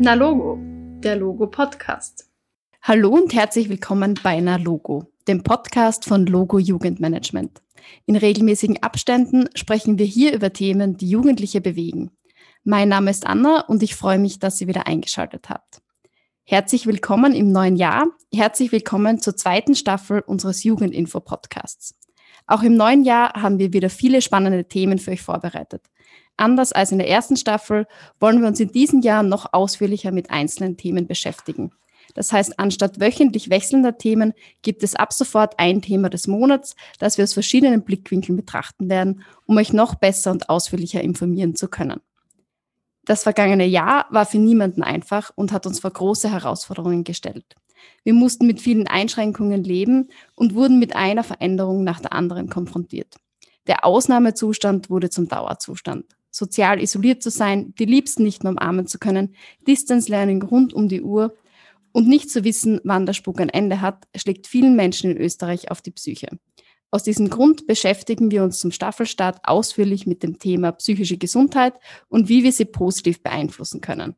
Na Logo, der Logo Podcast. Hallo und herzlich willkommen bei Na Logo, dem Podcast von Logo Jugendmanagement. In regelmäßigen Abständen sprechen wir hier über Themen, die Jugendliche bewegen. Mein Name ist Anna und ich freue mich, dass ihr wieder eingeschaltet habt. Herzlich willkommen im neuen Jahr. Herzlich willkommen zur zweiten Staffel unseres Jugendinfo-Podcasts. Auch im neuen Jahr haben wir wieder viele spannende Themen für euch vorbereitet. Anders als in der ersten Staffel wollen wir uns in diesem Jahr noch ausführlicher mit einzelnen Themen beschäftigen. Das heißt, anstatt wöchentlich wechselnder Themen gibt es ab sofort ein Thema des Monats, das wir aus verschiedenen Blickwinkeln betrachten werden, um euch noch besser und ausführlicher informieren zu können. Das vergangene Jahr war für niemanden einfach und hat uns vor große Herausforderungen gestellt. Wir mussten mit vielen Einschränkungen leben und wurden mit einer Veränderung nach der anderen konfrontiert. Der Ausnahmezustand wurde zum Dauerzustand sozial isoliert zu sein, die Liebsten nicht mehr umarmen zu können, Distance Learning rund um die Uhr und nicht zu wissen, wann der Spuk ein Ende hat, schlägt vielen Menschen in Österreich auf die Psyche. Aus diesem Grund beschäftigen wir uns zum Staffelstart ausführlich mit dem Thema psychische Gesundheit und wie wir sie positiv beeinflussen können.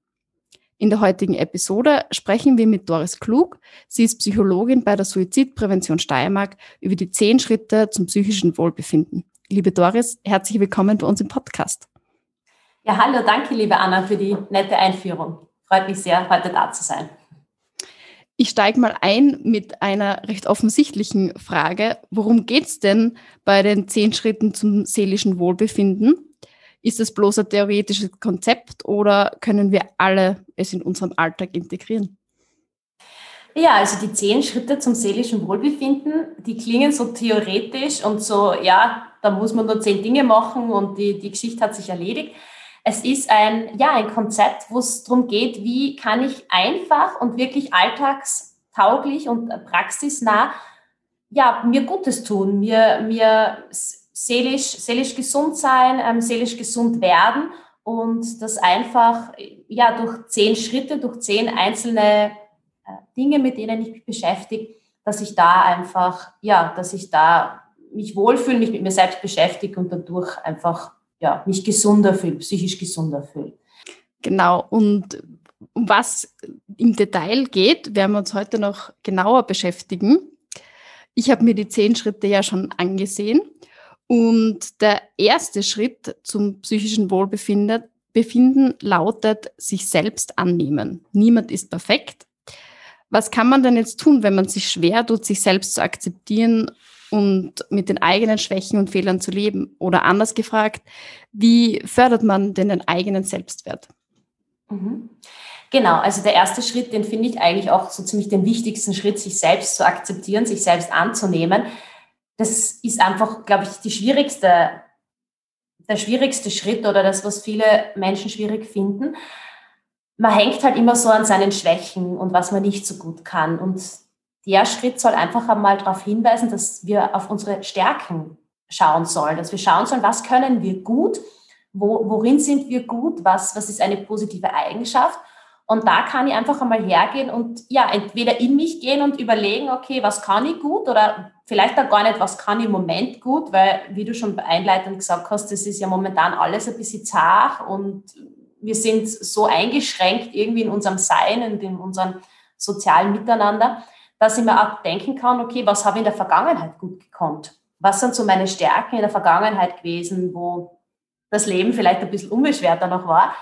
In der heutigen Episode sprechen wir mit Doris Klug. Sie ist Psychologin bei der Suizidprävention Steiermark über die zehn Schritte zum psychischen Wohlbefinden. Liebe Doris, herzlich willkommen bei uns im Podcast. Ja, hallo, danke, liebe Anna, für die nette Einführung. Freut mich sehr, heute da zu sein. Ich steige mal ein mit einer recht offensichtlichen Frage. Worum geht es denn bei den zehn Schritten zum seelischen Wohlbefinden? Ist es bloß ein theoretisches Konzept oder können wir alle es in unserem Alltag integrieren? Ja, also die zehn Schritte zum seelischen Wohlbefinden, die klingen so theoretisch und so, ja, da muss man nur zehn Dinge machen und die, die Geschichte hat sich erledigt. Es ist ein, ja, ein Konzept, wo es darum geht, wie kann ich einfach und wirklich alltagstauglich und praxisnah ja, mir Gutes tun, mir, mir seelisch, seelisch gesund sein, ähm, seelisch gesund werden und das einfach ja, durch zehn Schritte, durch zehn einzelne äh, Dinge, mit denen ich mich beschäftige, dass ich da einfach, ja, dass ich da mich wohlfühle, mich mit mir selbst beschäftige und dadurch einfach ja, mich gesunder fühle, psychisch gesunder fühle. Genau, und um was im Detail geht, werden wir uns heute noch genauer beschäftigen. Ich habe mir die zehn Schritte ja schon angesehen. Und der erste Schritt zum psychischen Wohlbefinden Befinden lautet sich selbst annehmen. Niemand ist perfekt. Was kann man denn jetzt tun, wenn man sich schwer tut, sich selbst zu akzeptieren und mit den eigenen Schwächen und Fehlern zu leben? Oder anders gefragt, wie fördert man denn den eigenen Selbstwert? Mhm. Genau, also der erste Schritt, den finde ich eigentlich auch so ziemlich den wichtigsten Schritt, sich selbst zu akzeptieren, sich selbst anzunehmen. Das ist einfach, glaube ich, die schwierigste, der schwierigste Schritt oder das, was viele Menschen schwierig finden. Man hängt halt immer so an seinen Schwächen und was man nicht so gut kann. Und der Schritt soll einfach einmal darauf hinweisen, dass wir auf unsere Stärken schauen sollen, dass wir schauen sollen, was können wir gut, wo, worin sind wir gut, was, was ist eine positive Eigenschaft. Und da kann ich einfach einmal hergehen und ja, entweder in mich gehen und überlegen, okay, was kann ich gut oder vielleicht auch gar nicht, was kann ich im Moment gut, weil, wie du schon einleitend gesagt hast, das ist ja momentan alles ein bisschen zart und wir sind so eingeschränkt irgendwie in unserem Sein und in unserem sozialen Miteinander, dass ich mir auch denken kann, okay, was habe ich in der Vergangenheit gut gekonnt? Was sind so meine Stärken in der Vergangenheit gewesen, wo das Leben vielleicht ein bisschen unbeschwerter noch war?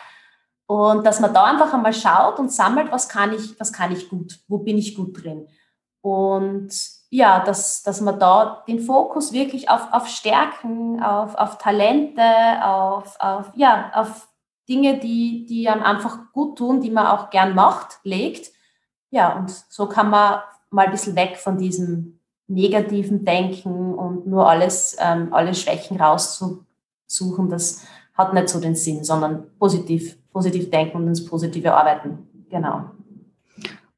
Und dass man da einfach einmal schaut und sammelt, was kann ich, was kann ich gut? Wo bin ich gut drin? Und ja, dass, dass man da den Fokus wirklich auf, auf Stärken, auf, auf Talente, auf, auf, ja, auf Dinge, die, die einem einfach gut tun, die man auch gern macht, legt. Ja, und so kann man mal ein bisschen weg von diesem negativen Denken und nur alles, ähm, alle Schwächen rauszusuchen. Das hat nicht so den Sinn, sondern positiv, positiv denken und ins Positive arbeiten. Genau.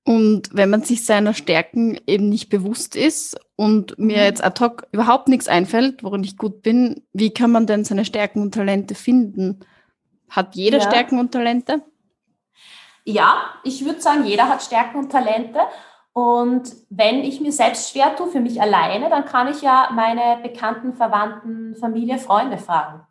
Und wenn man sich seiner Stärken eben nicht bewusst ist und mir mhm. jetzt ad hoc überhaupt nichts einfällt, worin ich gut bin, wie kann man denn seine Stärken und Talente finden? Hat jeder ja. Stärken und Talente? Ja, ich würde sagen, jeder hat Stärken und Talente. Und wenn ich mir selbst schwer tue, für mich alleine, dann kann ich ja meine Bekannten, Verwandten, Familie, Freunde fragen.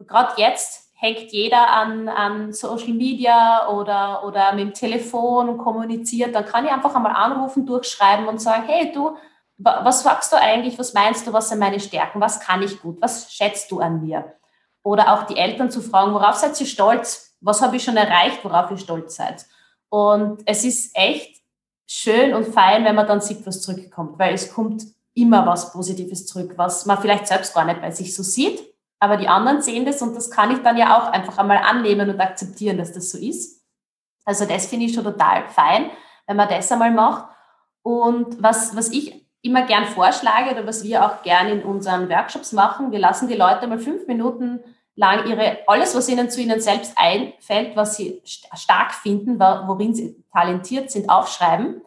Gerade jetzt hängt jeder an, an Social Media oder, oder mit dem Telefon und kommuniziert, dann kann ich einfach einmal anrufen, durchschreiben und sagen, hey du, was sagst du eigentlich, was meinst du, was sind meine Stärken, was kann ich gut, was schätzt du an mir? Oder auch die Eltern zu fragen, worauf seid ihr stolz? Was habe ich schon erreicht, worauf ihr stolz seid? Und es ist echt schön und fein, wenn man dann sieht, was zurückkommt, weil es kommt immer was Positives zurück, was man vielleicht selbst gar nicht bei sich so sieht, aber die anderen sehen das und das kann ich dann ja auch einfach einmal annehmen und akzeptieren, dass das so ist. Also das finde ich schon total fein, wenn man das einmal macht. Und was, was ich immer gern vorschlage oder was wir auch gern in unseren Workshops machen, wir lassen die Leute mal fünf Minuten lang ihre, alles, was ihnen zu ihnen selbst einfällt, was sie stark finden, worin sie talentiert sind, aufschreiben.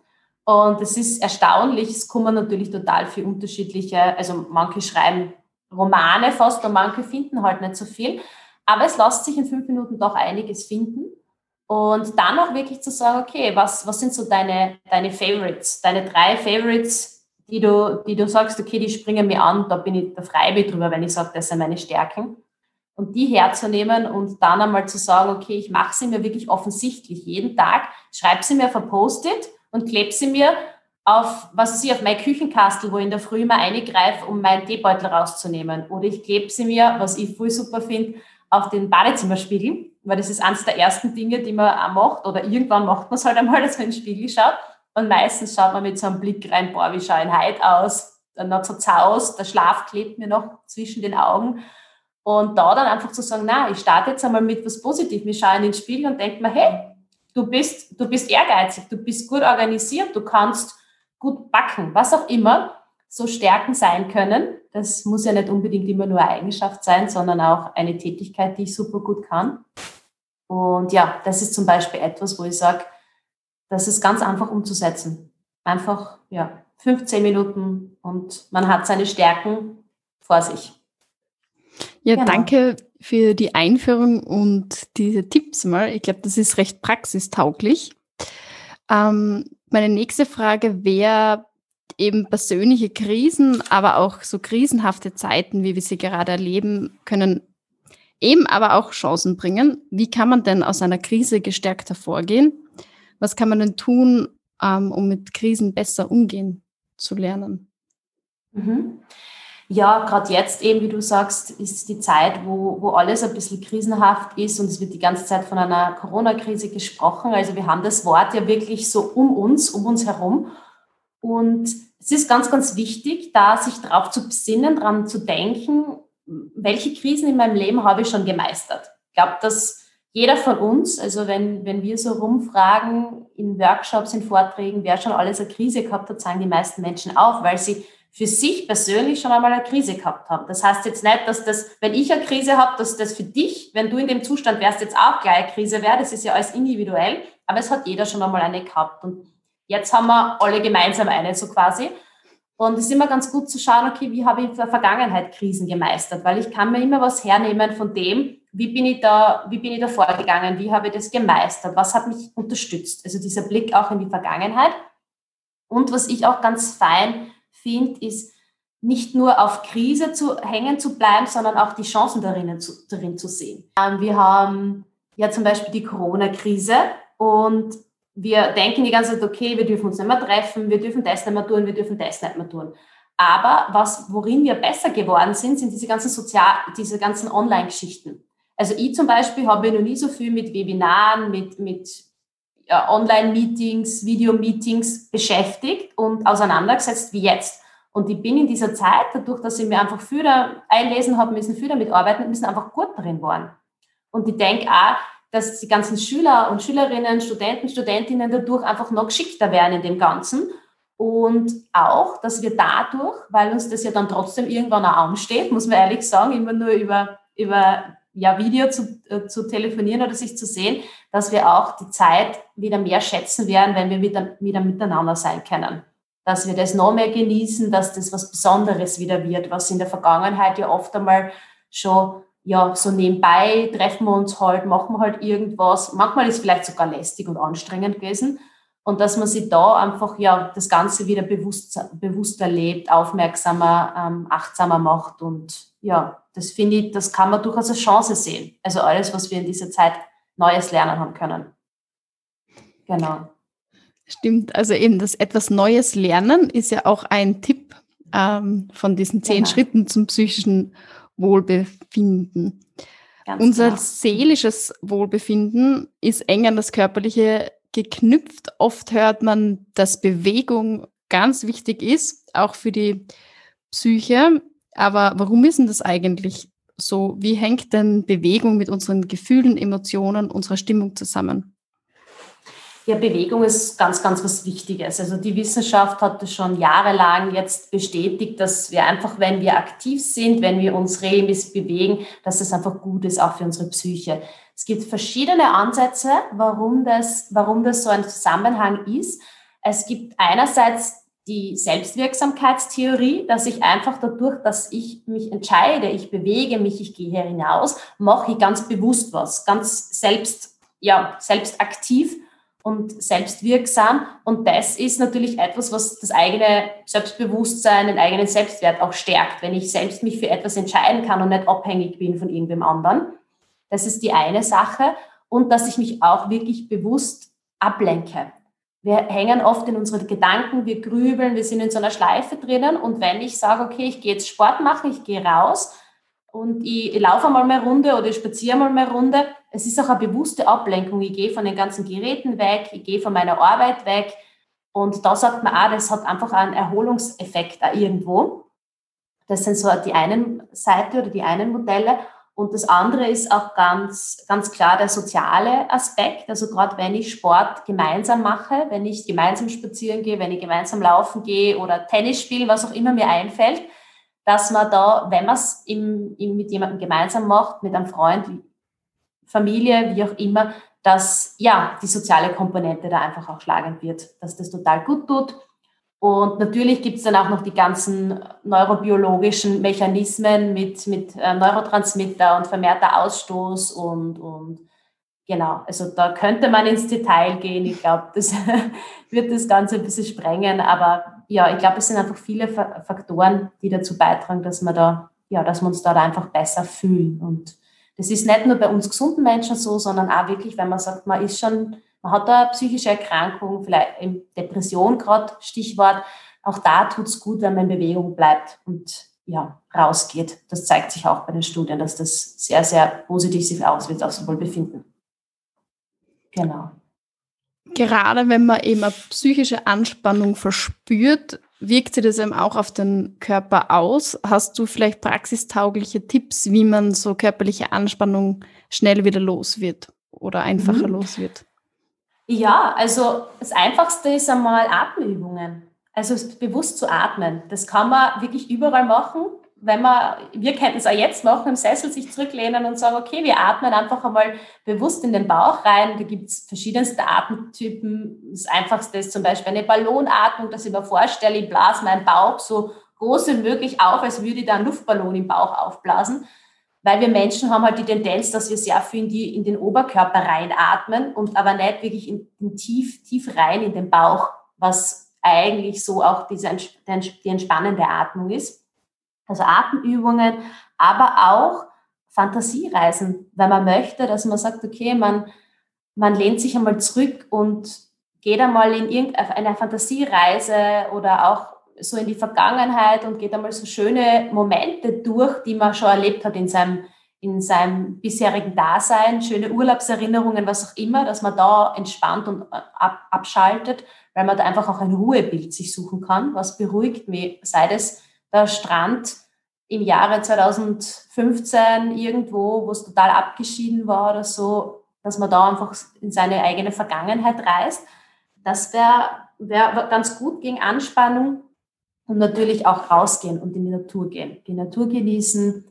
Und es ist erstaunlich, es kommen natürlich total viele unterschiedliche, also manche schreiben Romane fast und manche finden halt nicht so viel. Aber es lässt sich in fünf Minuten doch einiges finden. Und dann auch wirklich zu sagen, okay, was, was sind so deine, deine Favorites, deine drei Favorites, die du, die du sagst, okay, die springen mir an, da bin ich, da frei drüber, wenn ich sage, das sind meine Stärken. Und die herzunehmen und dann einmal zu sagen, okay, ich mache sie mir wirklich offensichtlich jeden Tag, schreibe sie mir verpostet und klebe sie mir auf, was ich, auf mein Küchenkastel, wo ich in der Früh immer eingreife, um meinen Teebeutel rauszunehmen. Oder ich klebe sie mir, was ich voll super finde, auf den Badezimmerspiegel, weil das ist eines der ersten Dinge, die man auch macht. Oder irgendwann macht man es halt einmal, dass man in den Spiegel schaut. Und meistens schaut man mit so einem Blick rein, boah, wie schaue ich heute aus? Dann hat es Zaus, der Schlaf klebt mir noch zwischen den Augen. Und da dann einfach zu sagen, na, ich starte jetzt einmal mit was Positivem. Ich schaue in den Spiegel und denke mir, hey, du bist, du bist ehrgeizig, du bist gut organisiert, du kannst gut backen, was auch immer so Stärken sein können. Das muss ja nicht unbedingt immer nur eine Eigenschaft sein, sondern auch eine Tätigkeit, die ich super gut kann. Und ja, das ist zum Beispiel etwas, wo ich sage, das ist ganz einfach umzusetzen. Einfach, ja, 15 Minuten und man hat seine Stärken vor sich. Ja, genau. danke für die Einführung und diese Tipps mal. Ich glaube, das ist recht praxistauglich. Ähm, meine nächste Frage wäre eben persönliche Krisen, aber auch so krisenhafte Zeiten, wie wir sie gerade erleben, können eben aber auch Chancen bringen. Wie kann man denn aus einer Krise gestärkt hervorgehen? Was kann man denn tun, ähm, um mit Krisen besser umgehen zu lernen? Mhm. Ja, gerade jetzt eben, wie du sagst, ist die Zeit, wo, wo alles ein bisschen krisenhaft ist und es wird die ganze Zeit von einer Corona-Krise gesprochen. Also wir haben das Wort ja wirklich so um uns, um uns herum. Und es ist ganz, ganz wichtig, da sich darauf zu besinnen, daran zu denken, welche Krisen in meinem Leben habe ich schon gemeistert. Ich glaube, dass jeder von uns, also wenn, wenn wir so rumfragen in Workshops, in Vorträgen, wer schon alles eine Krise gehabt hat, sagen die meisten Menschen auf, weil sie für sich persönlich schon einmal eine Krise gehabt haben. Das heißt jetzt nicht, dass das, wenn ich eine Krise habe, dass das für dich, wenn du in dem Zustand wärst, jetzt auch gleich eine Krise wäre. Das ist ja alles individuell, aber es hat jeder schon einmal eine gehabt. Und jetzt haben wir alle gemeinsam eine, so quasi. Und es ist immer ganz gut zu schauen, okay, wie habe ich in der Vergangenheit Krisen gemeistert? Weil ich kann mir immer was hernehmen von dem, wie bin ich da, wie bin ich da vorgegangen? Wie habe ich das gemeistert? Was hat mich unterstützt? Also dieser Blick auch in die Vergangenheit. Und was ich auch ganz fein finde, ist nicht nur auf Krise zu hängen zu bleiben, sondern auch die Chancen darin zu, darin zu sehen. Ähm, wir haben ja zum Beispiel die Corona-Krise und wir denken die ganze Zeit, okay, wir dürfen uns nicht mehr treffen, wir dürfen das nicht mehr tun, wir dürfen das nicht mehr tun. Aber was, worin wir besser geworden sind, sind diese ganzen Sozial, diese ganzen Online-Geschichten. Also ich zum Beispiel habe noch nie so viel mit Webinaren, mit, mit Online-Meetings, Video-Meetings beschäftigt und auseinandergesetzt wie jetzt. Und ich bin in dieser Zeit, dadurch, dass ich mir einfach viel einlesen habe müssen, viel damit arbeiten müssen, einfach gut darin waren. Und ich denke auch, dass die ganzen Schüler und Schülerinnen, Studenten, Studentinnen dadurch einfach noch geschickter werden in dem Ganzen. Und auch, dass wir dadurch, weil uns das ja dann trotzdem irgendwann auch ansteht, muss man ehrlich sagen, immer nur über, über ja, Video zu, äh, zu telefonieren oder sich zu sehen, dass wir auch die Zeit wieder mehr schätzen werden, wenn wir wieder, wieder miteinander sein können. Dass wir das noch mehr genießen, dass das was Besonderes wieder wird, was in der Vergangenheit ja oft einmal schon ja, so nebenbei treffen wir uns halt, machen wir halt irgendwas. Manchmal ist es vielleicht sogar lästig und anstrengend gewesen. Und dass man sich da einfach ja das Ganze wieder bewusst, bewusster lebt, aufmerksamer, ähm, achtsamer macht und ja, das finde ich, das kann man durchaus als Chance sehen. Also alles, was wir in dieser Zeit Neues lernen haben können. Genau. Stimmt, also eben das etwas Neues lernen ist ja auch ein Tipp ähm, von diesen zehn genau. Schritten zum psychischen Wohlbefinden. Ganz Unser genau. seelisches Wohlbefinden ist eng an das körperliche geknüpft. Oft hört man, dass Bewegung ganz wichtig ist, auch für die Psyche. Aber warum ist denn das eigentlich so? Wie hängt denn Bewegung mit unseren Gefühlen, Emotionen, unserer Stimmung zusammen? Ja, Bewegung ist ganz, ganz was Wichtiges. Also die Wissenschaft hat das schon jahrelang jetzt bestätigt, dass wir einfach, wenn wir aktiv sind, wenn wir uns regelmäßig bewegen, dass das einfach gut ist, auch für unsere Psyche. Es gibt verschiedene Ansätze, warum das, warum das so ein Zusammenhang ist. Es gibt einerseits die Selbstwirksamkeitstheorie, dass ich einfach dadurch, dass ich mich entscheide, ich bewege mich, ich gehe hinaus, mache ich ganz bewusst was, ganz selbst, ja, selbst aktiv und selbstwirksam. Und das ist natürlich etwas, was das eigene Selbstbewusstsein, den eigenen Selbstwert auch stärkt, wenn ich selbst mich für etwas entscheiden kann und nicht abhängig bin von irgendwem anderen. Das ist die eine Sache. Und dass ich mich auch wirklich bewusst ablenke. Wir hängen oft in unseren Gedanken, wir grübeln, wir sind in so einer Schleife drinnen. Und wenn ich sage, okay, ich gehe jetzt Sport machen, ich gehe raus und ich, ich laufe einmal mehr Runde oder ich spaziere mal mehr Runde, es ist auch eine bewusste Ablenkung. Ich gehe von den ganzen Geräten weg, ich gehe von meiner Arbeit weg. Und da sagt man auch, das hat einfach einen Erholungseffekt auch irgendwo. Das sind so die einen Seite oder die einen Modelle. Und das andere ist auch ganz, ganz klar der soziale Aspekt. Also gerade wenn ich Sport gemeinsam mache, wenn ich gemeinsam spazieren gehe, wenn ich gemeinsam laufen gehe oder Tennis spielen, was auch immer mir einfällt, dass man da, wenn man es mit jemandem gemeinsam macht, mit einem Freund, Familie, wie auch immer, dass ja die soziale Komponente da einfach auch schlagend wird, dass das total gut tut. Und natürlich gibt es dann auch noch die ganzen neurobiologischen Mechanismen mit, mit äh, Neurotransmitter und vermehrter Ausstoß und, und genau, also da könnte man ins Detail gehen. Ich glaube, das wird das Ganze ein bisschen sprengen, aber ja, ich glaube, es sind einfach viele Faktoren, die dazu beitragen, dass wir da, ja, dass wir uns da einfach besser fühlen und das ist nicht nur bei uns gesunden Menschen so, sondern auch wirklich, wenn man sagt, man ist schon, man hat da psychische Erkrankung, vielleicht Depression gerade, Stichwort. Auch da tut es gut, wenn man in Bewegung bleibt und ja, rausgeht. Das zeigt sich auch bei den Studien, dass das sehr, sehr positiv sich auswirkt aufs Wohlbefinden. Genau. Gerade wenn man eben eine psychische Anspannung verspürt, wirkt sich das eben auch auf den Körper aus? Hast du vielleicht praxistaugliche Tipps, wie man so körperliche Anspannung schnell wieder los wird oder einfacher mhm. los wird? Ja, also das Einfachste ist einmal Atemübungen. Also bewusst zu atmen. Das kann man wirklich überall machen wenn man, wir könnten es auch jetzt machen, im Sessel sich zurücklehnen und sagen, okay, wir atmen einfach einmal bewusst in den Bauch rein. Da gibt es verschiedenste Atemtypen. Das einfachste ist zum Beispiel eine Ballonatmung, dass ich mir vorstelle, ich blase meinen Bauch so groß wie möglich auf, als würde ich da einen Luftballon im Bauch aufblasen. Weil wir Menschen haben halt die Tendenz, dass wir sehr viel in, die, in den Oberkörper reinatmen und aber nicht wirklich in, in tief, tief rein in den Bauch, was eigentlich so auch diese, die entspannende Atmung ist also Atemübungen, aber auch Fantasiereisen, weil man möchte, dass man sagt, okay, man, man lehnt sich einmal zurück und geht einmal in irgendeine Fantasiereise oder auch so in die Vergangenheit und geht einmal so schöne Momente durch, die man schon erlebt hat in seinem, in seinem bisherigen Dasein, schöne Urlaubserinnerungen, was auch immer, dass man da entspannt und ab, abschaltet, weil man da einfach auch ein Ruhebild sich suchen kann, was beruhigt mich, sei das der Strand im Jahre 2015 irgendwo, wo es total abgeschieden war oder so, dass man da einfach in seine eigene Vergangenheit reist. Das wäre wär ganz gut gegen Anspannung und natürlich auch rausgehen und in die Natur gehen. Die Natur genießen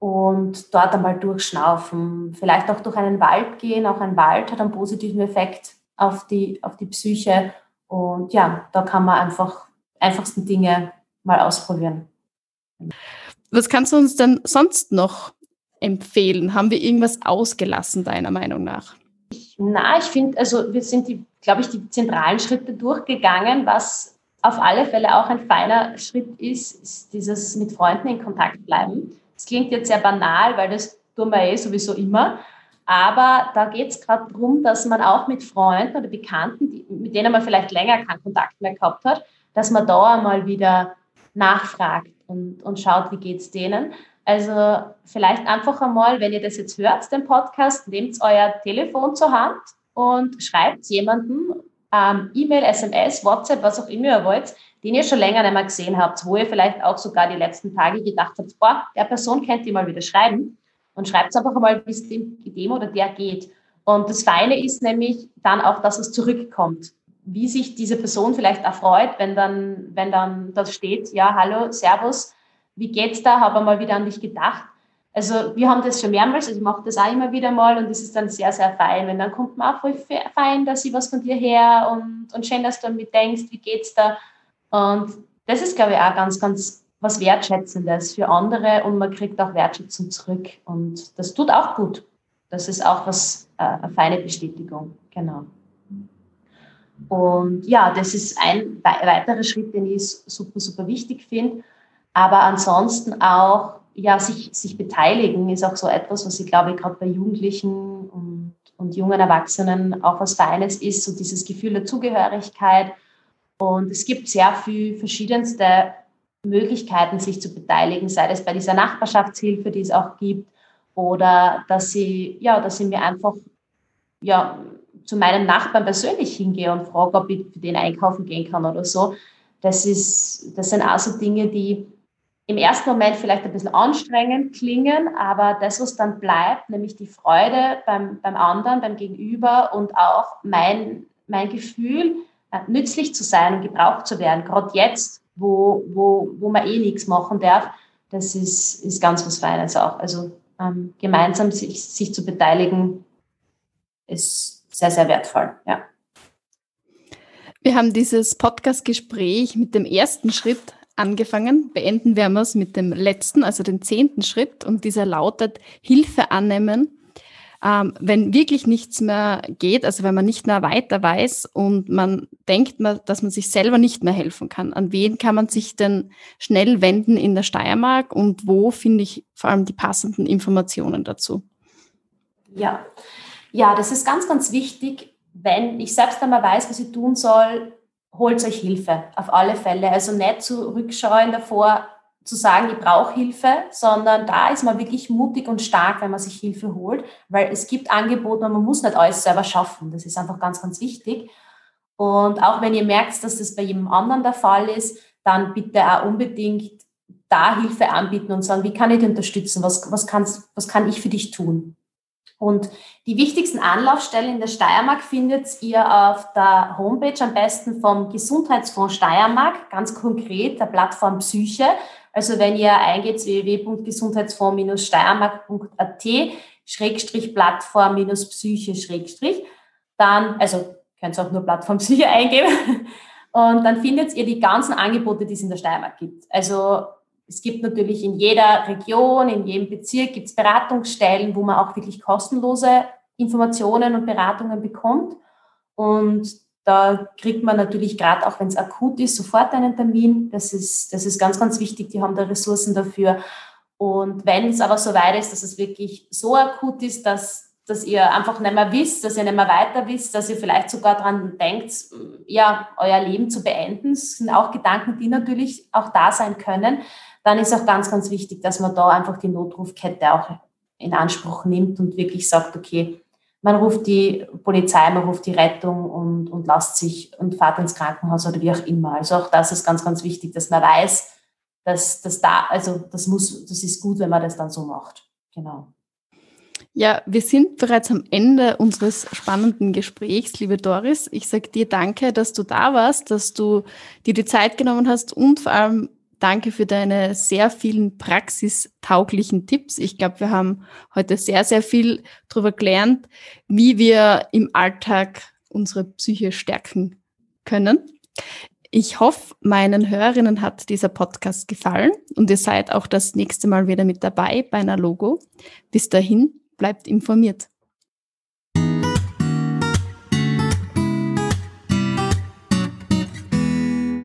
und dort einmal durchschnaufen. Vielleicht auch durch einen Wald gehen. Auch ein Wald hat einen positiven Effekt auf die, auf die Psyche. Und ja, da kann man einfach einfachsten Dinge mal ausprobieren. Was kannst du uns denn sonst noch empfehlen? Haben wir irgendwas ausgelassen, deiner Meinung nach? Na, ich finde, also wir sind glaube ich, die zentralen Schritte durchgegangen. Was auf alle Fälle auch ein feiner Schritt ist, ist dieses mit Freunden in Kontakt bleiben. Das klingt jetzt sehr banal, weil das tun wir eh sowieso immer. Aber da geht es gerade darum, dass man auch mit Freunden oder Bekannten, die, mit denen man vielleicht länger keinen Kontakt mehr gehabt hat, dass man da einmal wieder nachfragt und, und schaut, wie geht es denen. Also vielleicht einfach einmal, wenn ihr das jetzt hört, den Podcast, nehmt euer Telefon zur Hand und schreibt jemanden ähm, E-Mail, SMS, WhatsApp, was auch immer ihr wollt, den ihr schon länger nicht mehr gesehen habt, wo ihr vielleicht auch sogar die letzten Tage gedacht habt, boah, der Person könnt ihr mal wieder schreiben und schreibt einfach einmal, wie es dem, dem oder der geht. Und das Feine ist nämlich dann auch, dass es zurückkommt. Wie sich diese Person vielleicht erfreut, wenn dann, wenn dann das steht, ja, hallo, Servus, wie geht's da? Habe mal wieder an dich gedacht. Also wir haben das schon mehrmals, also ich mache das auch immer wieder mal und das ist dann sehr, sehr fein. Wenn dann kommt man auch voll fein, dass ich was von dir her und, und schön, dass du an mich denkst, wie geht's da? Und das ist, glaube ich, auch ganz, ganz was Wertschätzendes für andere und man kriegt auch Wertschätzung zurück. Und das tut auch gut. Das ist auch was, äh, eine feine Bestätigung. Genau. Und ja, das ist ein weiterer Schritt, den ich super, super wichtig finde. Aber ansonsten auch, ja, sich, sich beteiligen ist auch so etwas, was ich glaube, gerade bei Jugendlichen und, und jungen Erwachsenen auch was Feines ist, so dieses Gefühl der Zugehörigkeit. Und es gibt sehr viel verschiedenste Möglichkeiten, sich zu beteiligen, sei es bei dieser Nachbarschaftshilfe, die es auch gibt, oder dass sie, ja, dass ich mir einfach ja, zu meinem Nachbarn persönlich hingehe und frage, ob ich für den einkaufen gehen kann oder so. Das, ist, das sind auch so Dinge, die im ersten Moment vielleicht ein bisschen anstrengend klingen, aber das, was dann bleibt, nämlich die Freude beim, beim anderen, beim Gegenüber und auch mein, mein Gefühl, äh, nützlich zu sein und gebraucht zu werden, gerade jetzt, wo, wo, wo man eh nichts machen darf, das ist, ist ganz was Feines auch. Also ähm, gemeinsam sich, sich zu beteiligen, ist sehr, sehr wertvoll, ja. Wir haben dieses Podcast-Gespräch mit dem ersten Schritt angefangen. Beenden werden wir es mit dem letzten, also den zehnten Schritt. Und dieser lautet Hilfe annehmen. Ähm, wenn wirklich nichts mehr geht, also wenn man nicht mehr weiter weiß und man denkt, dass man sich selber nicht mehr helfen kann, an wen kann man sich denn schnell wenden in der Steiermark und wo finde ich vor allem die passenden Informationen dazu? Ja, ja, das ist ganz, ganz wichtig, wenn ich selbst einmal weiß, was ich tun soll, holt euch Hilfe, auf alle Fälle. Also nicht zurückschauen davor, zu sagen, ich brauche Hilfe, sondern da ist man wirklich mutig und stark, wenn man sich Hilfe holt, weil es gibt Angebote und man muss nicht alles selber schaffen. Das ist einfach ganz, ganz wichtig. Und auch wenn ihr merkt, dass das bei jedem anderen der Fall ist, dann bitte auch unbedingt da Hilfe anbieten und sagen, wie kann ich dich unterstützen? Was, was, kannst, was kann ich für dich tun? Und die wichtigsten Anlaufstellen in der Steiermark findet ihr auf der Homepage am besten vom Gesundheitsfonds Steiermark, ganz konkret der Plattform Psyche. Also wenn ihr eingeht www.gesundheitsfonds-steiermark.at Schrägstrich Plattform minus Psyche Schrägstrich, dann, also könnt ihr auch nur Plattform Psyche eingeben und dann findet ihr die ganzen Angebote, die es in der Steiermark gibt. Also es gibt natürlich in jeder Region, in jedem Bezirk gibt es Beratungsstellen, wo man auch wirklich kostenlose Informationen und Beratungen bekommt. Und da kriegt man natürlich gerade auch, wenn es akut ist, sofort einen Termin. Das ist, das ist ganz, ganz wichtig. Die haben da Ressourcen dafür. Und wenn es aber so weit ist, dass es wirklich so akut ist, dass, dass ihr einfach nicht mehr wisst, dass ihr nicht mehr weiter wisst, dass ihr vielleicht sogar daran denkt, ja, euer Leben zu beenden, das sind auch Gedanken, die natürlich auch da sein können, dann ist auch ganz, ganz wichtig, dass man da einfach die Notrufkette auch in Anspruch nimmt und wirklich sagt, okay, man ruft die Polizei, man ruft die Rettung und, und lasst sich und fahrt ins Krankenhaus oder wie auch immer. Also auch das ist ganz, ganz wichtig, dass man weiß, dass das da, also das muss, das ist gut, wenn man das dann so macht. Genau. Ja, wir sind bereits am Ende unseres spannenden Gesprächs, liebe Doris. Ich sage dir danke, dass du da warst, dass du dir die Zeit genommen hast und vor allem Danke für deine sehr vielen praxistauglichen Tipps. Ich glaube, wir haben heute sehr, sehr viel darüber gelernt, wie wir im Alltag unsere Psyche stärken können. Ich hoffe, meinen Hörerinnen hat dieser Podcast gefallen und ihr seid auch das nächste Mal wieder mit dabei bei einer Logo. Bis dahin, bleibt informiert.